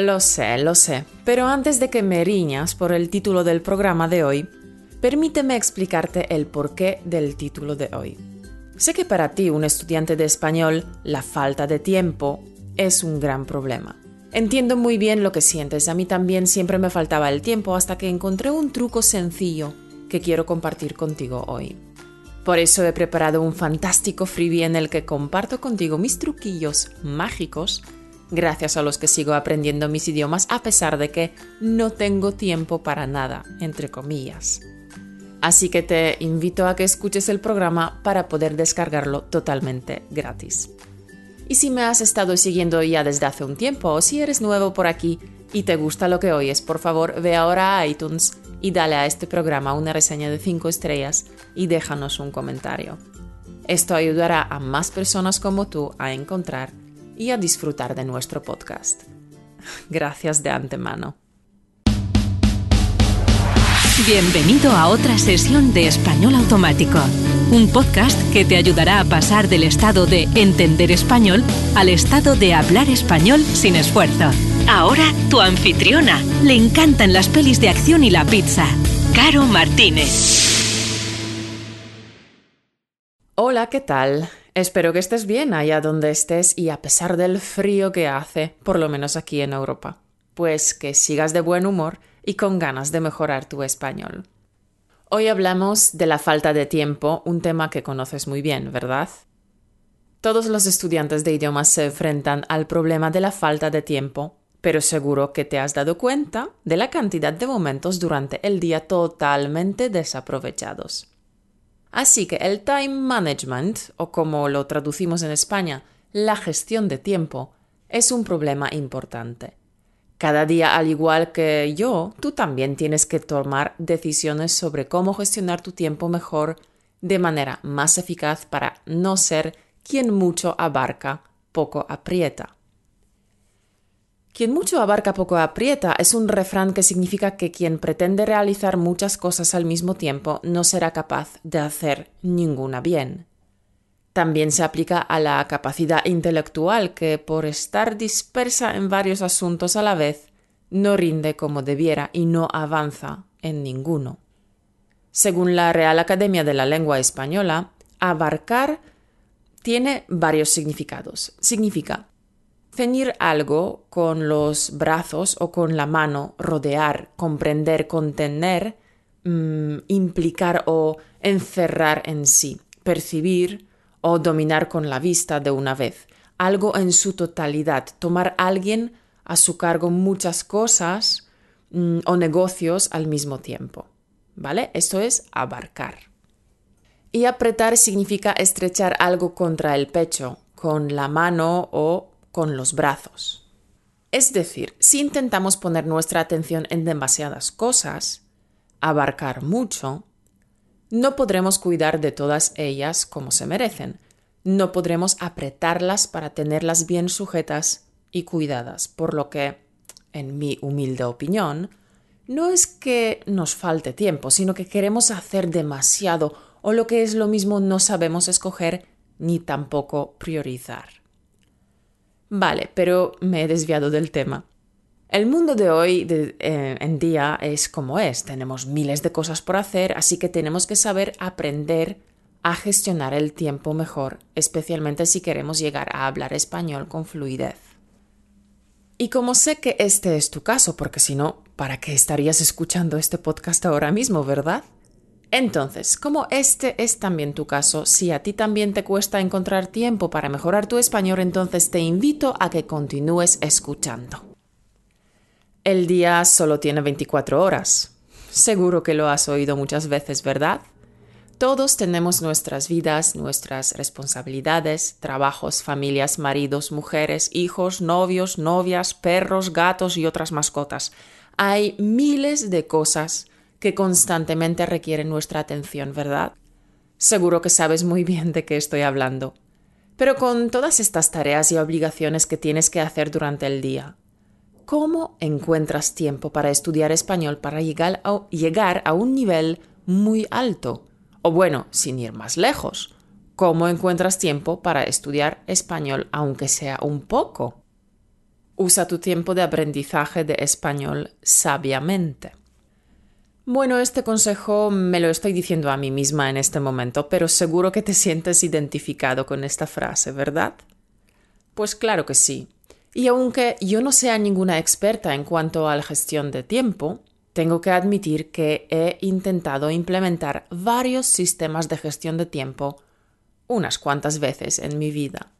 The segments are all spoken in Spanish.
Lo sé, lo sé, pero antes de que me riñas por el título del programa de hoy, permíteme explicarte el porqué del título de hoy. Sé que para ti, un estudiante de español, la falta de tiempo es un gran problema. Entiendo muy bien lo que sientes, a mí también siempre me faltaba el tiempo hasta que encontré un truco sencillo que quiero compartir contigo hoy. Por eso he preparado un fantástico freebie en el que comparto contigo mis truquillos mágicos gracias a los que sigo aprendiendo mis idiomas a pesar de que no tengo tiempo para nada, entre comillas. Así que te invito a que escuches el programa para poder descargarlo totalmente gratis. Y si me has estado siguiendo ya desde hace un tiempo o si eres nuevo por aquí y te gusta lo que oyes, por favor ve ahora a iTunes y dale a este programa una reseña de 5 estrellas y déjanos un comentario. Esto ayudará a más personas como tú a encontrar y a disfrutar de nuestro podcast. Gracias de antemano. Bienvenido a otra sesión de Español Automático, un podcast que te ayudará a pasar del estado de entender español al estado de hablar español sin esfuerzo. Ahora tu anfitriona. Le encantan las pelis de acción y la pizza. Caro Martínez. Hola, ¿qué tal? Espero que estés bien allá donde estés y a pesar del frío que hace, por lo menos aquí en Europa. Pues que sigas de buen humor y con ganas de mejorar tu español. Hoy hablamos de la falta de tiempo, un tema que conoces muy bien, ¿verdad? Todos los estudiantes de idiomas se enfrentan al problema de la falta de tiempo, pero seguro que te has dado cuenta de la cantidad de momentos durante el día totalmente desaprovechados. Así que el time management, o como lo traducimos en España, la gestión de tiempo, es un problema importante. Cada día, al igual que yo, tú también tienes que tomar decisiones sobre cómo gestionar tu tiempo mejor de manera más eficaz para no ser quien mucho abarca, poco aprieta. Quien mucho abarca poco aprieta es un refrán que significa que quien pretende realizar muchas cosas al mismo tiempo no será capaz de hacer ninguna bien. También se aplica a la capacidad intelectual que, por estar dispersa en varios asuntos a la vez, no rinde como debiera y no avanza en ninguno. Según la Real Academia de la Lengua Española, abarcar tiene varios significados. Significa Ceñir algo con los brazos o con la mano, rodear, comprender, contener, mm, implicar o encerrar en sí, percibir o dominar con la vista de una vez, algo en su totalidad, tomar a alguien a su cargo muchas cosas mm, o negocios al mismo tiempo. ¿Vale? Esto es abarcar. Y apretar significa estrechar algo contra el pecho, con la mano o con los brazos. Es decir, si intentamos poner nuestra atención en demasiadas cosas, abarcar mucho, no podremos cuidar de todas ellas como se merecen, no podremos apretarlas para tenerlas bien sujetas y cuidadas, por lo que, en mi humilde opinión, no es que nos falte tiempo, sino que queremos hacer demasiado o lo que es lo mismo no sabemos escoger ni tampoco priorizar. Vale, pero me he desviado del tema. El mundo de hoy eh, en día es como es, tenemos miles de cosas por hacer, así que tenemos que saber aprender a gestionar el tiempo mejor, especialmente si queremos llegar a hablar español con fluidez. Y como sé que este es tu caso, porque si no, ¿para qué estarías escuchando este podcast ahora mismo, verdad? Entonces, como este es también tu caso, si a ti también te cuesta encontrar tiempo para mejorar tu español, entonces te invito a que continúes escuchando. El día solo tiene 24 horas. Seguro que lo has oído muchas veces, ¿verdad? Todos tenemos nuestras vidas, nuestras responsabilidades, trabajos, familias, maridos, mujeres, hijos, novios, novias, perros, gatos y otras mascotas. Hay miles de cosas que constantemente requieren nuestra atención, ¿verdad? Seguro que sabes muy bien de qué estoy hablando. Pero con todas estas tareas y obligaciones que tienes que hacer durante el día, ¿cómo encuentras tiempo para estudiar español para llegar a, llegar a un nivel muy alto? O bueno, sin ir más lejos, ¿cómo encuentras tiempo para estudiar español aunque sea un poco? Usa tu tiempo de aprendizaje de español sabiamente. Bueno, este consejo me lo estoy diciendo a mí misma en este momento, pero seguro que te sientes identificado con esta frase, ¿verdad? Pues claro que sí. Y aunque yo no sea ninguna experta en cuanto a la gestión de tiempo, tengo que admitir que he intentado implementar varios sistemas de gestión de tiempo unas cuantas veces en mi vida.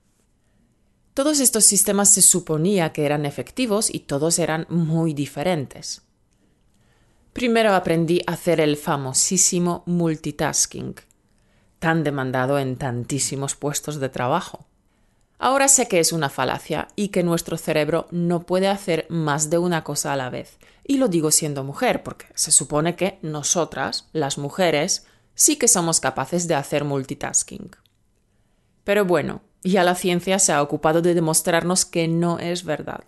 Todos estos sistemas se suponía que eran efectivos y todos eran muy diferentes. Primero aprendí a hacer el famosísimo multitasking, tan demandado en tantísimos puestos de trabajo. Ahora sé que es una falacia y que nuestro cerebro no puede hacer más de una cosa a la vez. Y lo digo siendo mujer, porque se supone que nosotras, las mujeres, sí que somos capaces de hacer multitasking. Pero bueno, ya la ciencia se ha ocupado de demostrarnos que no es verdad.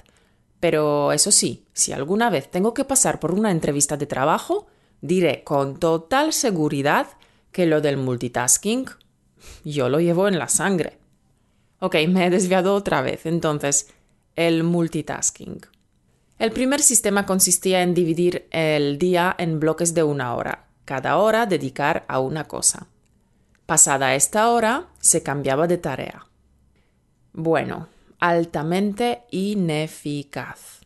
Pero eso sí, si alguna vez tengo que pasar por una entrevista de trabajo, diré con total seguridad que lo del multitasking yo lo llevo en la sangre. Ok, me he desviado otra vez. Entonces, el multitasking. El primer sistema consistía en dividir el día en bloques de una hora, cada hora dedicar a una cosa. Pasada esta hora, se cambiaba de tarea. Bueno, altamente ineficaz.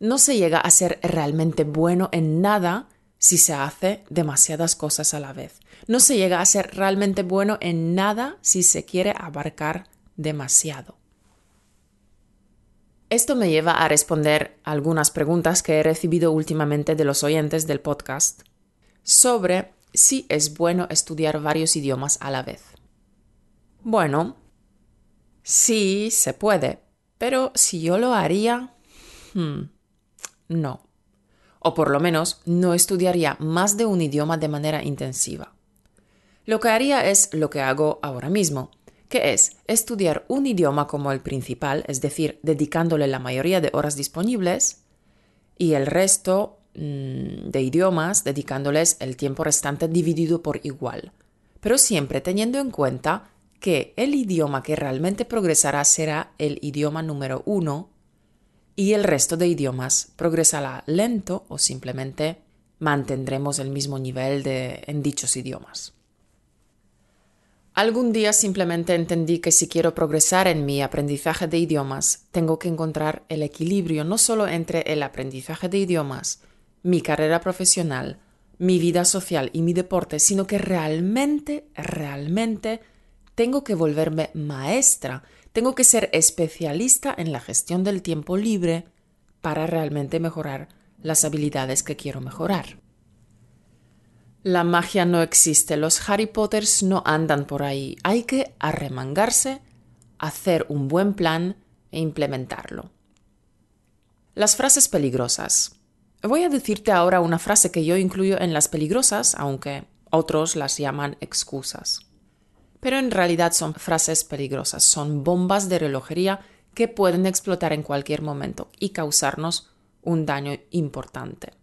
No se llega a ser realmente bueno en nada si se hace demasiadas cosas a la vez. No se llega a ser realmente bueno en nada si se quiere abarcar demasiado. Esto me lleva a responder algunas preguntas que he recibido últimamente de los oyentes del podcast sobre si es bueno estudiar varios idiomas a la vez. Bueno, sí se puede, pero si yo lo haría, hmm, no o por lo menos no estudiaría más de un idioma de manera intensiva. Lo que haría es lo que hago ahora mismo, que es estudiar un idioma como el principal, es decir, dedicándole la mayoría de horas disponibles, y el resto mm, de idiomas dedicándoles el tiempo restante dividido por igual, pero siempre teniendo en cuenta que el idioma que realmente progresará será el idioma número uno y el resto de idiomas progresará lento o simplemente mantendremos el mismo nivel de, en dichos idiomas. Algún día simplemente entendí que si quiero progresar en mi aprendizaje de idiomas, tengo que encontrar el equilibrio no solo entre el aprendizaje de idiomas, mi carrera profesional, mi vida social y mi deporte, sino que realmente, realmente tengo que volverme maestra tengo que ser especialista en la gestión del tiempo libre para realmente mejorar las habilidades que quiero mejorar. La magia no existe, los Harry Potters no andan por ahí, hay que arremangarse, hacer un buen plan e implementarlo. Las frases peligrosas. Voy a decirte ahora una frase que yo incluyo en las peligrosas, aunque otros las llaman excusas pero en realidad son frases peligrosas, son bombas de relojería que pueden explotar en cualquier momento y causarnos un daño importante.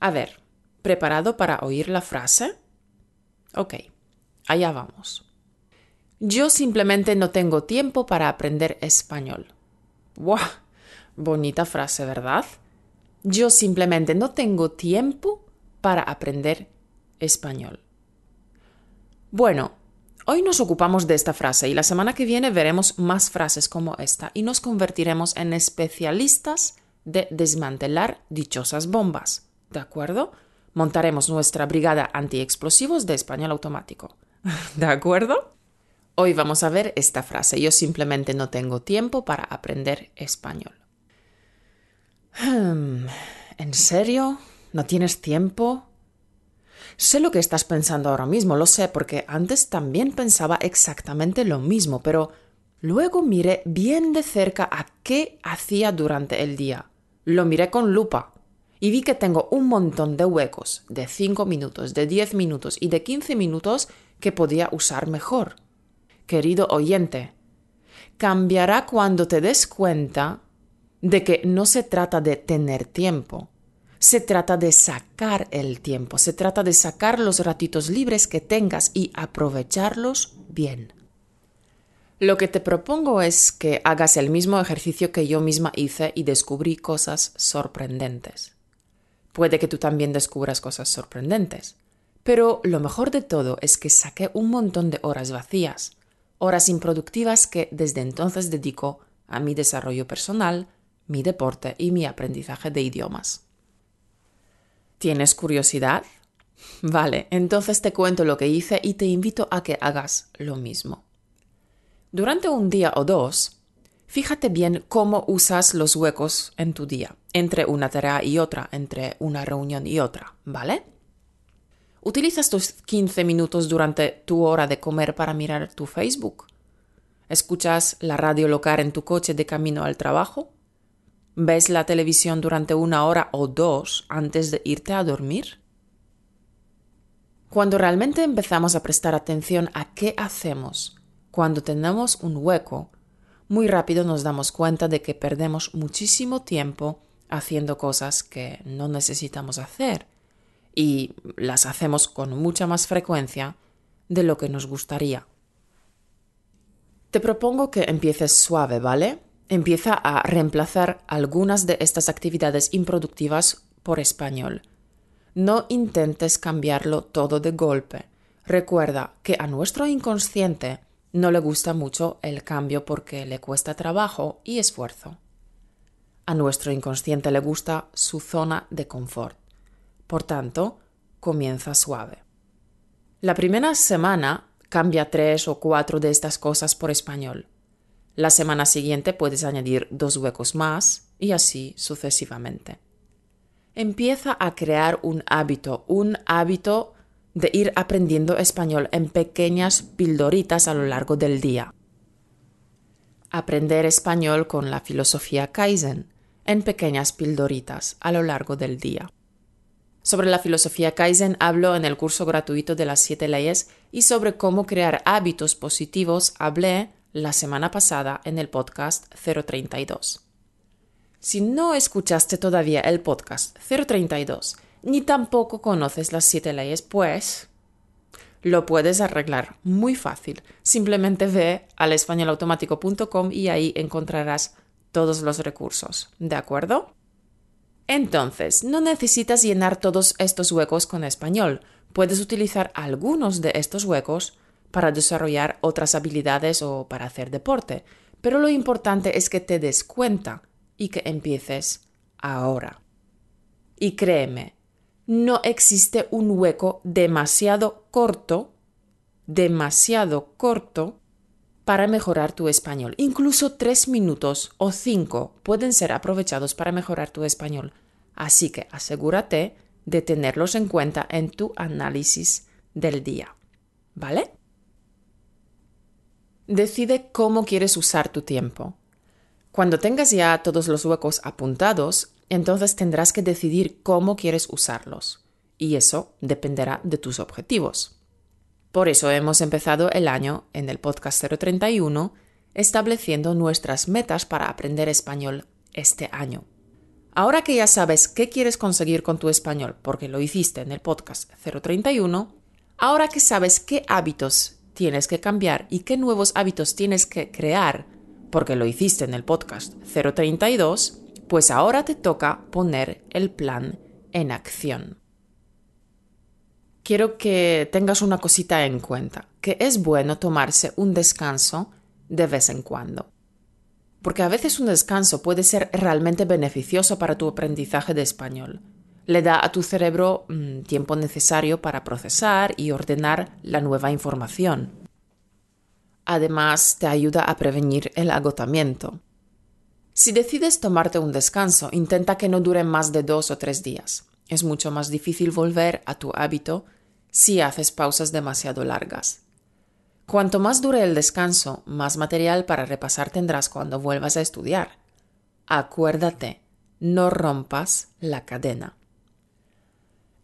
A ver, ¿preparado para oír la frase? Ok, allá vamos. Yo simplemente no tengo tiempo para aprender español. ¡Buah! Bonita frase, ¿verdad? Yo simplemente no tengo tiempo para aprender español. Bueno, Hoy nos ocupamos de esta frase y la semana que viene veremos más frases como esta y nos convertiremos en especialistas de desmantelar dichosas bombas. ¿De acuerdo? Montaremos nuestra brigada antiexplosivos de español automático. ¿De acuerdo? Hoy vamos a ver esta frase. Yo simplemente no tengo tiempo para aprender español. Hmm, ¿En serio? ¿No tienes tiempo? Sé lo que estás pensando ahora mismo, lo sé, porque antes también pensaba exactamente lo mismo, pero luego miré bien de cerca a qué hacía durante el día. Lo miré con lupa y vi que tengo un montón de huecos de 5 minutos, de 10 minutos y de 15 minutos que podía usar mejor. Querido oyente, cambiará cuando te des cuenta de que no se trata de tener tiempo, se trata de sacar el tiempo, se trata de sacar los ratitos libres que tengas y aprovecharlos bien. Lo que te propongo es que hagas el mismo ejercicio que yo misma hice y descubrí cosas sorprendentes. Puede que tú también descubras cosas sorprendentes. Pero lo mejor de todo es que saqué un montón de horas vacías, horas improductivas que desde entonces dedico a mi desarrollo personal, mi deporte y mi aprendizaje de idiomas. ¿Tienes curiosidad? Vale, entonces te cuento lo que hice y te invito a que hagas lo mismo. Durante un día o dos, fíjate bien cómo usas los huecos en tu día, entre una tarea y otra, entre una reunión y otra, ¿vale? ¿Utilizas tus 15 minutos durante tu hora de comer para mirar tu Facebook? ¿Escuchas la radio local en tu coche de camino al trabajo? ¿Ves la televisión durante una hora o dos antes de irte a dormir? Cuando realmente empezamos a prestar atención a qué hacemos cuando tenemos un hueco, muy rápido nos damos cuenta de que perdemos muchísimo tiempo haciendo cosas que no necesitamos hacer y las hacemos con mucha más frecuencia de lo que nos gustaría. Te propongo que empieces suave, ¿vale? Empieza a reemplazar algunas de estas actividades improductivas por español. No intentes cambiarlo todo de golpe. Recuerda que a nuestro inconsciente no le gusta mucho el cambio porque le cuesta trabajo y esfuerzo. A nuestro inconsciente le gusta su zona de confort. Por tanto, comienza suave. La primera semana cambia tres o cuatro de estas cosas por español. La semana siguiente puedes añadir dos huecos más y así sucesivamente. Empieza a crear un hábito, un hábito de ir aprendiendo español en pequeñas pildoritas a lo largo del día. Aprender español con la filosofía Kaizen en pequeñas pildoritas a lo largo del día. Sobre la filosofía Kaizen hablo en el curso gratuito de las siete leyes y sobre cómo crear hábitos positivos hablé la semana pasada en el podcast 032. Si no escuchaste todavía el podcast 032 ni tampoco conoces las siete leyes, pues lo puedes arreglar muy fácil. Simplemente ve al españolautomático.com y ahí encontrarás todos los recursos. ¿De acuerdo? Entonces, no necesitas llenar todos estos huecos con español. Puedes utilizar algunos de estos huecos para desarrollar otras habilidades o para hacer deporte. Pero lo importante es que te des cuenta y que empieces ahora. Y créeme, no existe un hueco demasiado corto, demasiado corto para mejorar tu español. Incluso tres minutos o cinco pueden ser aprovechados para mejorar tu español. Así que asegúrate de tenerlos en cuenta en tu análisis del día. ¿Vale? Decide cómo quieres usar tu tiempo. Cuando tengas ya todos los huecos apuntados, entonces tendrás que decidir cómo quieres usarlos. Y eso dependerá de tus objetivos. Por eso hemos empezado el año en el podcast 031 estableciendo nuestras metas para aprender español este año. Ahora que ya sabes qué quieres conseguir con tu español, porque lo hiciste en el podcast 031, ahora que sabes qué hábitos tienes que cambiar y qué nuevos hábitos tienes que crear, porque lo hiciste en el podcast 032, pues ahora te toca poner el plan en acción. Quiero que tengas una cosita en cuenta, que es bueno tomarse un descanso de vez en cuando. Porque a veces un descanso puede ser realmente beneficioso para tu aprendizaje de español. Le da a tu cerebro mm, tiempo necesario para procesar y ordenar la nueva información. Además, te ayuda a prevenir el agotamiento. Si decides tomarte un descanso, intenta que no dure más de dos o tres días. Es mucho más difícil volver a tu hábito si haces pausas demasiado largas. Cuanto más dure el descanso, más material para repasar tendrás cuando vuelvas a estudiar. Acuérdate, no rompas la cadena.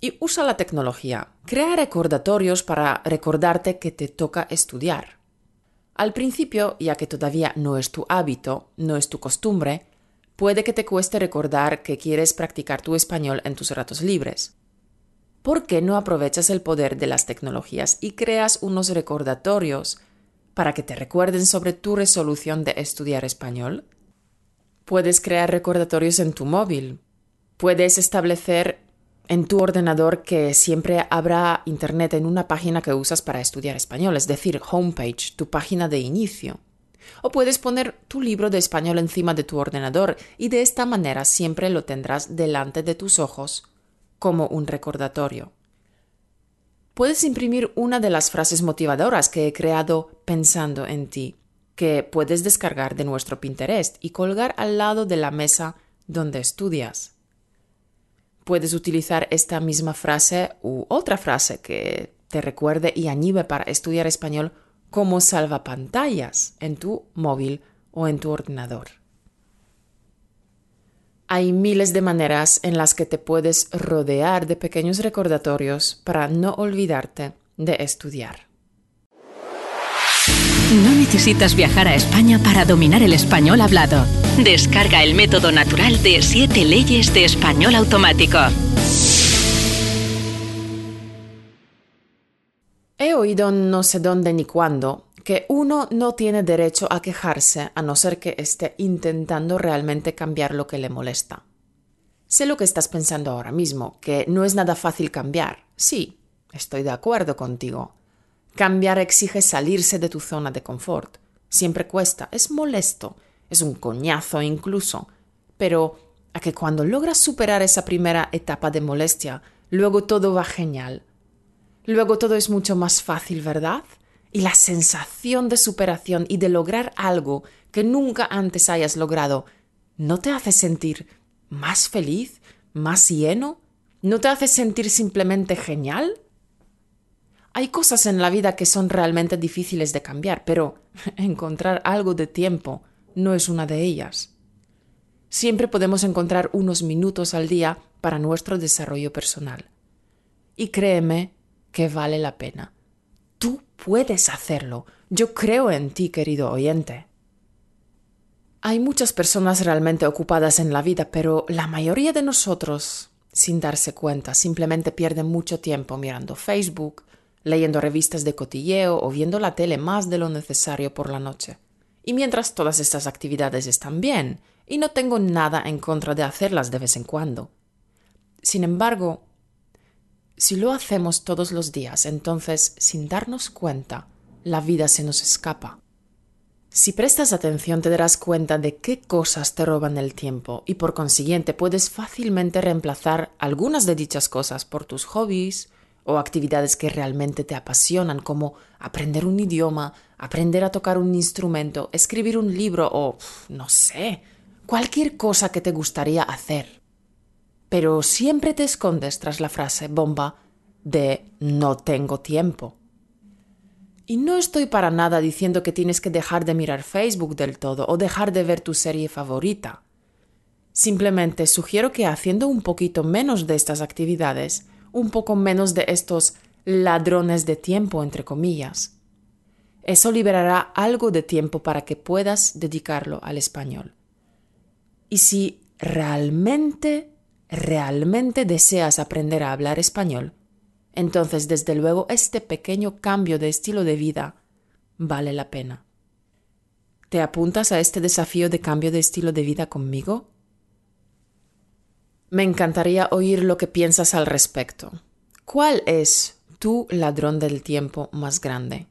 Y usa la tecnología. Crea recordatorios para recordarte que te toca estudiar. Al principio, ya que todavía no es tu hábito, no es tu costumbre, puede que te cueste recordar que quieres practicar tu español en tus ratos libres. ¿Por qué no aprovechas el poder de las tecnologías y creas unos recordatorios para que te recuerden sobre tu resolución de estudiar español. Puedes crear recordatorios en tu móvil. Puedes establecer en tu ordenador que siempre habrá internet en una página que usas para estudiar español, es decir, homepage, tu página de inicio. O puedes poner tu libro de español encima de tu ordenador y de esta manera siempre lo tendrás delante de tus ojos como un recordatorio. Puedes imprimir una de las frases motivadoras que he creado pensando en ti, que puedes descargar de nuestro Pinterest y colgar al lado de la mesa donde estudias. Puedes utilizar esta misma frase u otra frase que te recuerde y anime para estudiar español como salvapantallas en tu móvil o en tu ordenador. Hay miles de maneras en las que te puedes rodear de pequeños recordatorios para no olvidarte de estudiar. No necesitas viajar a España para dominar el español hablado. Descarga el método natural de 7 leyes de español automático. He oído no sé dónde ni cuándo que uno no tiene derecho a quejarse a no ser que esté intentando realmente cambiar lo que le molesta. Sé lo que estás pensando ahora mismo, que no es nada fácil cambiar. Sí, estoy de acuerdo contigo. Cambiar exige salirse de tu zona de confort. Siempre cuesta, es molesto, es un coñazo incluso. Pero a que cuando logras superar esa primera etapa de molestia, luego todo va genial. Luego todo es mucho más fácil, ¿verdad? Y la sensación de superación y de lograr algo que nunca antes hayas logrado, ¿no te hace sentir más feliz, más lleno? ¿No te hace sentir simplemente genial? Hay cosas en la vida que son realmente difíciles de cambiar, pero encontrar algo de tiempo no es una de ellas. Siempre podemos encontrar unos minutos al día para nuestro desarrollo personal. Y créeme que vale la pena. Tú puedes hacerlo. Yo creo en ti, querido oyente. Hay muchas personas realmente ocupadas en la vida, pero la mayoría de nosotros, sin darse cuenta, simplemente pierden mucho tiempo mirando Facebook, leyendo revistas de cotilleo o viendo la tele más de lo necesario por la noche. Y mientras todas estas actividades están bien, y no tengo nada en contra de hacerlas de vez en cuando. Sin embargo, si lo hacemos todos los días, entonces, sin darnos cuenta, la vida se nos escapa. Si prestas atención te darás cuenta de qué cosas te roban el tiempo y por consiguiente puedes fácilmente reemplazar algunas de dichas cosas por tus hobbies o actividades que realmente te apasionan como aprender un idioma, aprender a tocar un instrumento, escribir un libro o no sé, cualquier cosa que te gustaría hacer pero siempre te escondes tras la frase bomba de no tengo tiempo. Y no estoy para nada diciendo que tienes que dejar de mirar Facebook del todo o dejar de ver tu serie favorita. Simplemente sugiero que haciendo un poquito menos de estas actividades, un poco menos de estos ladrones de tiempo, entre comillas, eso liberará algo de tiempo para que puedas dedicarlo al español. Y si realmente realmente deseas aprender a hablar español, entonces desde luego este pequeño cambio de estilo de vida vale la pena. ¿Te apuntas a este desafío de cambio de estilo de vida conmigo? Me encantaría oír lo que piensas al respecto. ¿Cuál es tu ladrón del tiempo más grande?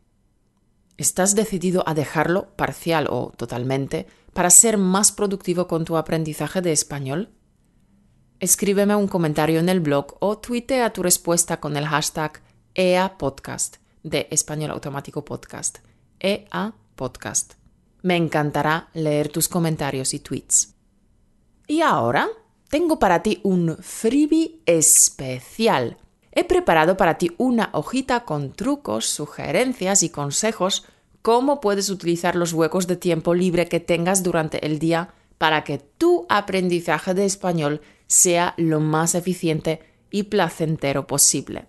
¿Estás decidido a dejarlo parcial o totalmente para ser más productivo con tu aprendizaje de español? escríbeme un comentario en el blog o tuitea tu respuesta con el hashtag EAPodcast de Español Automático Podcast. EA Podcast. Me encantará leer tus comentarios y tweets. Y ahora tengo para ti un freebie especial. He preparado para ti una hojita con trucos, sugerencias y consejos cómo puedes utilizar los huecos de tiempo libre que tengas durante el día para que tu aprendizaje de español sea lo más eficiente y placentero posible.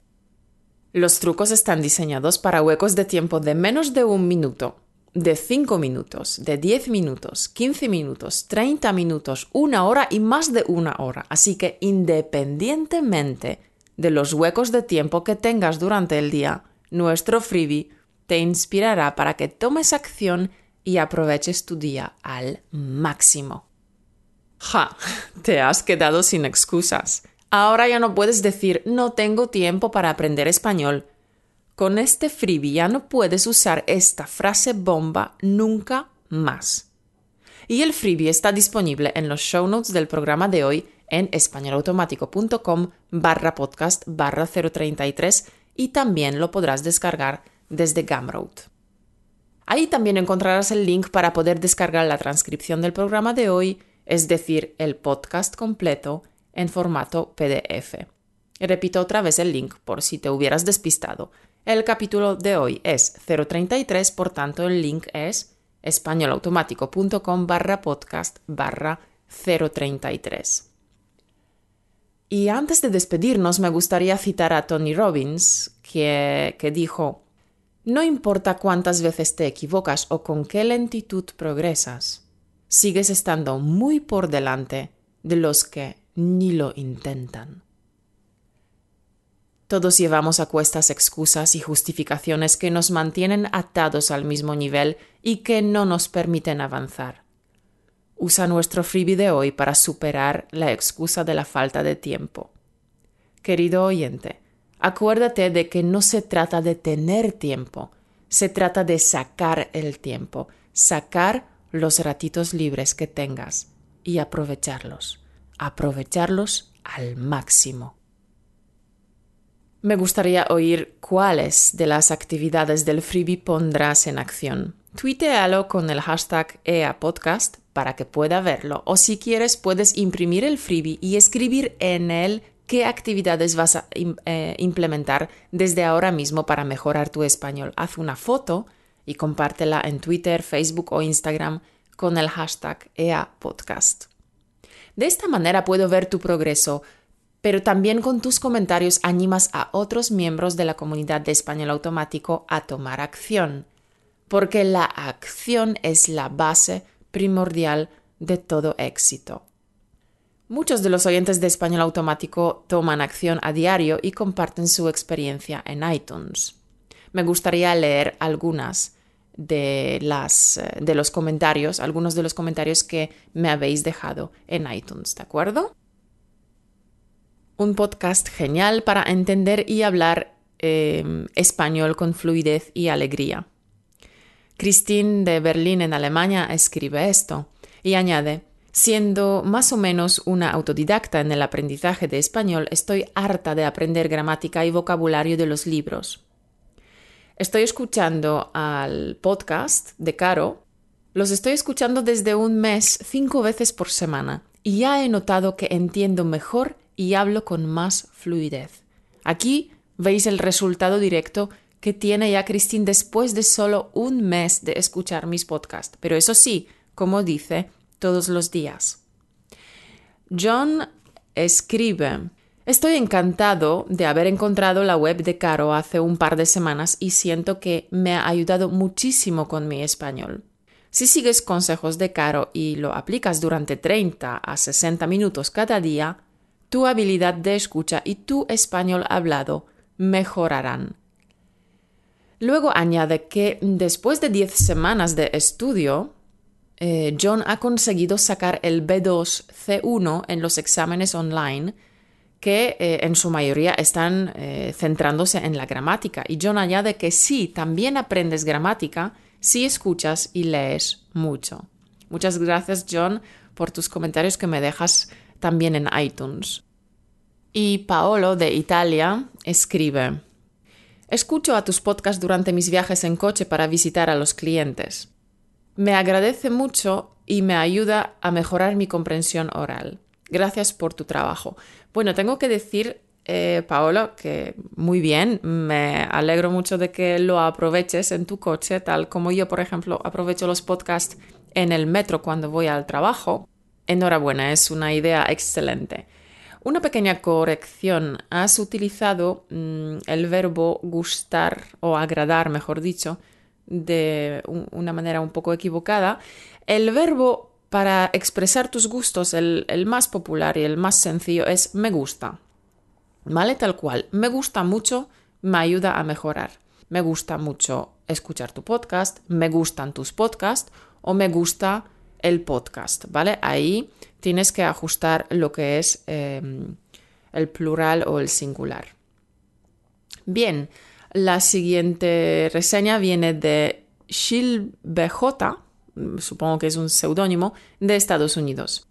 Los trucos están diseñados para huecos de tiempo de menos de un minuto, de 5 minutos, de 10 minutos, 15 minutos, 30 minutos, una hora y más de una hora. Así que independientemente de los huecos de tiempo que tengas durante el día, nuestro freebie te inspirará para que tomes acción y aproveches tu día al máximo. Ja, te has quedado sin excusas. Ahora ya no puedes decir no tengo tiempo para aprender español. Con este freebie ya no puedes usar esta frase bomba nunca más. Y el freebie está disponible en los show notes del programa de hoy en españolautomático.com barra podcast barra 033 y también lo podrás descargar desde Gumroad. Ahí también encontrarás el link para poder descargar la transcripción del programa de hoy, es decir, el podcast completo en formato PDF. repito otra vez el link por si te hubieras despistado. El capítulo de hoy es 033, por tanto el link es españolautomático.com barra podcast barra 033. Y antes de despedirnos, me gustaría citar a Tony Robbins, que, que dijo, No importa cuántas veces te equivocas o con qué lentitud progresas, sigues estando muy por delante de los que ni lo intentan. Todos llevamos a cuestas excusas y justificaciones que nos mantienen atados al mismo nivel y que no nos permiten avanzar. Usa nuestro freebie de hoy para superar la excusa de la falta de tiempo. Querido oyente, acuérdate de que no se trata de tener tiempo, se trata de sacar el tiempo, sacar los ratitos libres que tengas y aprovecharlos, aprovecharlos al máximo. Me gustaría oír cuáles de las actividades del freebie pondrás en acción. Tuitealo con el hashtag EAPodcast para que pueda verlo. O si quieres, puedes imprimir el freebie y escribir en él qué actividades vas a eh, implementar desde ahora mismo para mejorar tu español. Haz una foto y compártela en Twitter, Facebook o Instagram con el hashtag EAPodcast. De esta manera puedo ver tu progreso, pero también con tus comentarios animas a otros miembros de la comunidad de español automático a tomar acción, porque la acción es la base primordial de todo éxito. Muchos de los oyentes de español automático toman acción a diario y comparten su experiencia en iTunes. Me gustaría leer algunas de, las, eh, de los comentarios, algunos de los comentarios que me habéis dejado en iTunes, ¿de acuerdo? Un podcast genial para entender y hablar eh, español con fluidez y alegría. Christine de Berlín en Alemania escribe esto y añade, Siendo más o menos una autodidacta en el aprendizaje de español, estoy harta de aprender gramática y vocabulario de los libros. Estoy escuchando al podcast de Caro. Los estoy escuchando desde un mes, cinco veces por semana, y ya he notado que entiendo mejor y hablo con más fluidez. Aquí veis el resultado directo que tiene ya Christine después de solo un mes de escuchar mis podcasts. Pero eso sí, como dice, todos los días. John escribe, Estoy encantado de haber encontrado la web de Caro hace un par de semanas y siento que me ha ayudado muchísimo con mi español. Si sigues consejos de Caro y lo aplicas durante 30 a 60 minutos cada día, tu habilidad de escucha y tu español hablado mejorarán. Luego añade que después de 10 semanas de estudio, eh, John ha conseguido sacar el B2 C1 en los exámenes online que eh, en su mayoría están eh, centrándose en la gramática. Y John añade que sí, también aprendes gramática si escuchas y lees mucho. Muchas gracias, John, por tus comentarios que me dejas también en iTunes. Y Paolo de Italia escribe, Escucho a tus podcasts durante mis viajes en coche para visitar a los clientes. Me agradece mucho y me ayuda a mejorar mi comprensión oral. Gracias por tu trabajo. Bueno, tengo que decir, eh, Paolo, que muy bien, me alegro mucho de que lo aproveches en tu coche, tal como yo, por ejemplo, aprovecho los podcasts en el metro cuando voy al trabajo. Enhorabuena, es una idea excelente. Una pequeña corrección. Has utilizado mm, el verbo gustar o agradar, mejor dicho, de una manera un poco equivocada. El verbo para expresar tus gustos, el, el más popular y el más sencillo es me gusta. ¿Vale? Tal cual. Me gusta mucho, me ayuda a mejorar. me gusta mucho escuchar tu podcast, me gustan tus podcasts o me gusta el podcast, ¿vale? Ahí tienes que ajustar lo que es em, el plural o el singular. Bien, la siguiente reseña viene de Shil BJ, supongo que es un seudónimo, de Estados Unidos.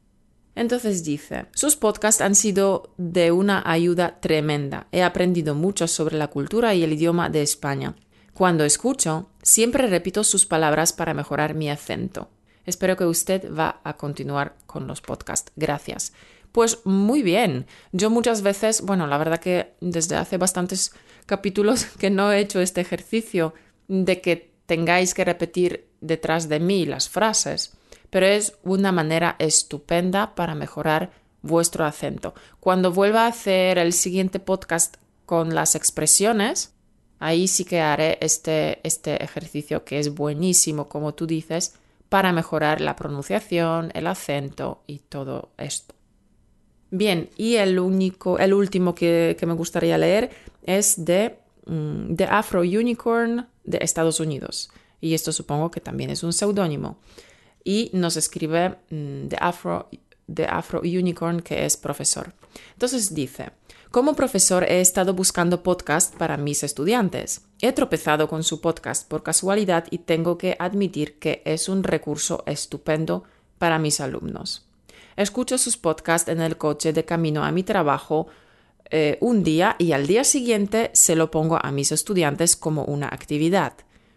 Entonces dice, sus podcasts han sido de una ayuda tremenda. He aprendido mucho sobre la cultura y el idioma de España. Cuando escucho, siempre repito sus palabras para mejorar mi acento. Espero que usted va a continuar con los podcasts. Gracias. Pues muy bien. Yo muchas veces, bueno, la verdad que desde hace bastantes capítulos que no he hecho este ejercicio de que tengáis que repetir detrás de mí las frases pero es una manera estupenda para mejorar vuestro acento. Cuando vuelva a hacer el siguiente podcast con las expresiones, ahí sí que haré este, este ejercicio que es buenísimo, como tú dices, para mejorar la pronunciación, el acento y todo esto. Bien, y el único, el último que, me gustaría leer es de mm, The Afro Unicorn de Estados Unidos. Y esto supongo que también es un seudónimo y nos escribe mm, de Afro, de Afro Unicorn, que es profesor. Entonces dice, como profesor he estado buscando podcast para mis estudiantes. He tropezado con su podcast por casualidad y tengo que admitir que es un recurso estupendo para mis alumnos. Escucho sus podcasts en el coche de camino a mi trabajo eh, un día y al día siguiente se lo pongo a mis estudiantes como una actividad.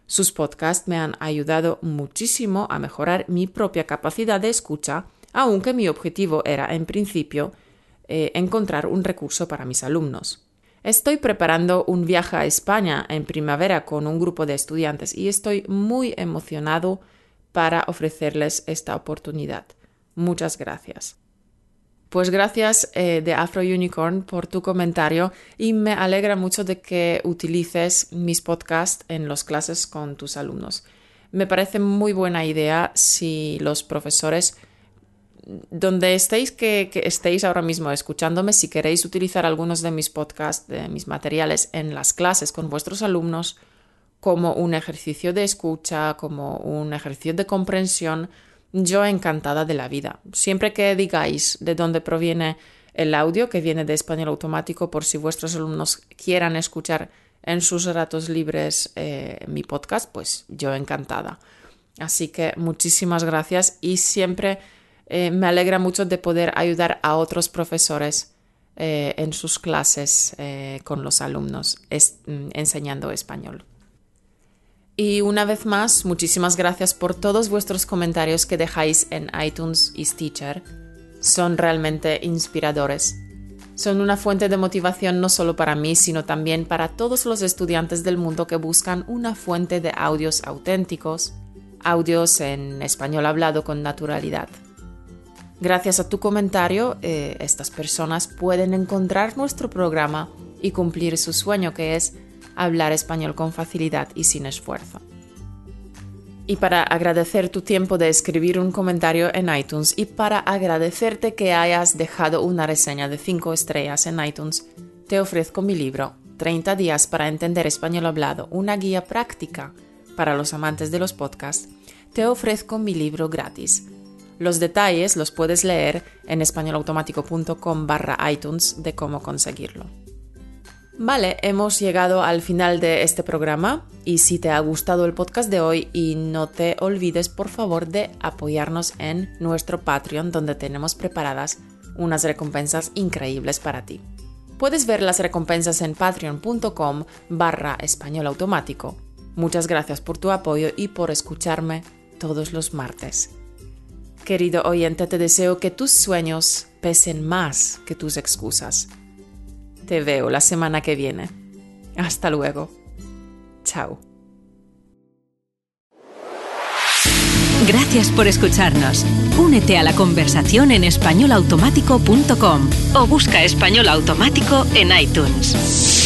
Sus podcasts me han ayudado muchísimo a mejorar mi propia capacidad de escucha, aunque mi objetivo era, en principio, eh, encontrar un recurso para mis alumnos. Estoy preparando un viaje a España en primavera con un grupo de estudiantes y estoy muy emocionado para ofrecerles esta oportunidad. Muchas gracias. Pues gracias eh, de Afro Unicorn por tu comentario y me alegra mucho de que utilices mis podcasts en las clases con tus alumnos. Me parece muy buena idea si los profesores, donde estéis que, estéis ahora mismo escuchándome, si queréis utilizar algunos de mis podcasts, de mis materiales en las clases con vuestros alumnos, como un ejercicio de escucha, como un ejercicio de comprensión, yo encantada de la vida. Siempre que digáis de dónde proviene el audio, que viene de español automático, por si vuestros alumnos quieran escuchar en sus ratos libres eh, mi podcast, pues yo encantada. Así que muchísimas gracias y siempre eh, me alegra mucho de poder ayudar a otros profesores eh, en sus clases con los alumnos mm, enseñando español. Y una vez más, muchísimas gracias por todos vuestros comentarios que dejáis en iTunes y Stitcher. Son realmente inspiradores. Son una fuente de motivación no solo para mí, sino también para todos los estudiantes del mundo que buscan una fuente de audios auténticos, audios en español hablado con naturalidad. Gracias a tu comentario, eh, estas personas pueden encontrar nuestro programa y cumplir su sueño que es hablar español con facilidad y sin esfuerzo. Y para agradecer tu tiempo de escribir un comentario en iTunes y para agradecerte que hayas dejado una reseña de 5 estrellas en iTunes, te ofrezco mi libro 30 días para entender español hablado, una guía práctica para los amantes de los podcasts. Te ofrezco mi libro gratis. Los detalles los puedes leer en españolautomático.com barra iTunes de cómo conseguirlo. Vale, hemos llegado al final de este programa y si te ha gustado el podcast de hoy y no te olvides por favor de apoyarnos en nuestro Patreon donde tenemos preparadas unas recompensas increíbles para ti. Puedes ver las recompensas en patreon.com barra. Muchas gracias por tu apoyo y por escucharme todos los martes. Querido oyente, te deseo que tus sueños pesen más que tus excusas te veo la semana que viene. Hasta luego. Chao. Gracias por escucharnos. Únete a la conversación en españolautomático.com o busca español automático en iTunes.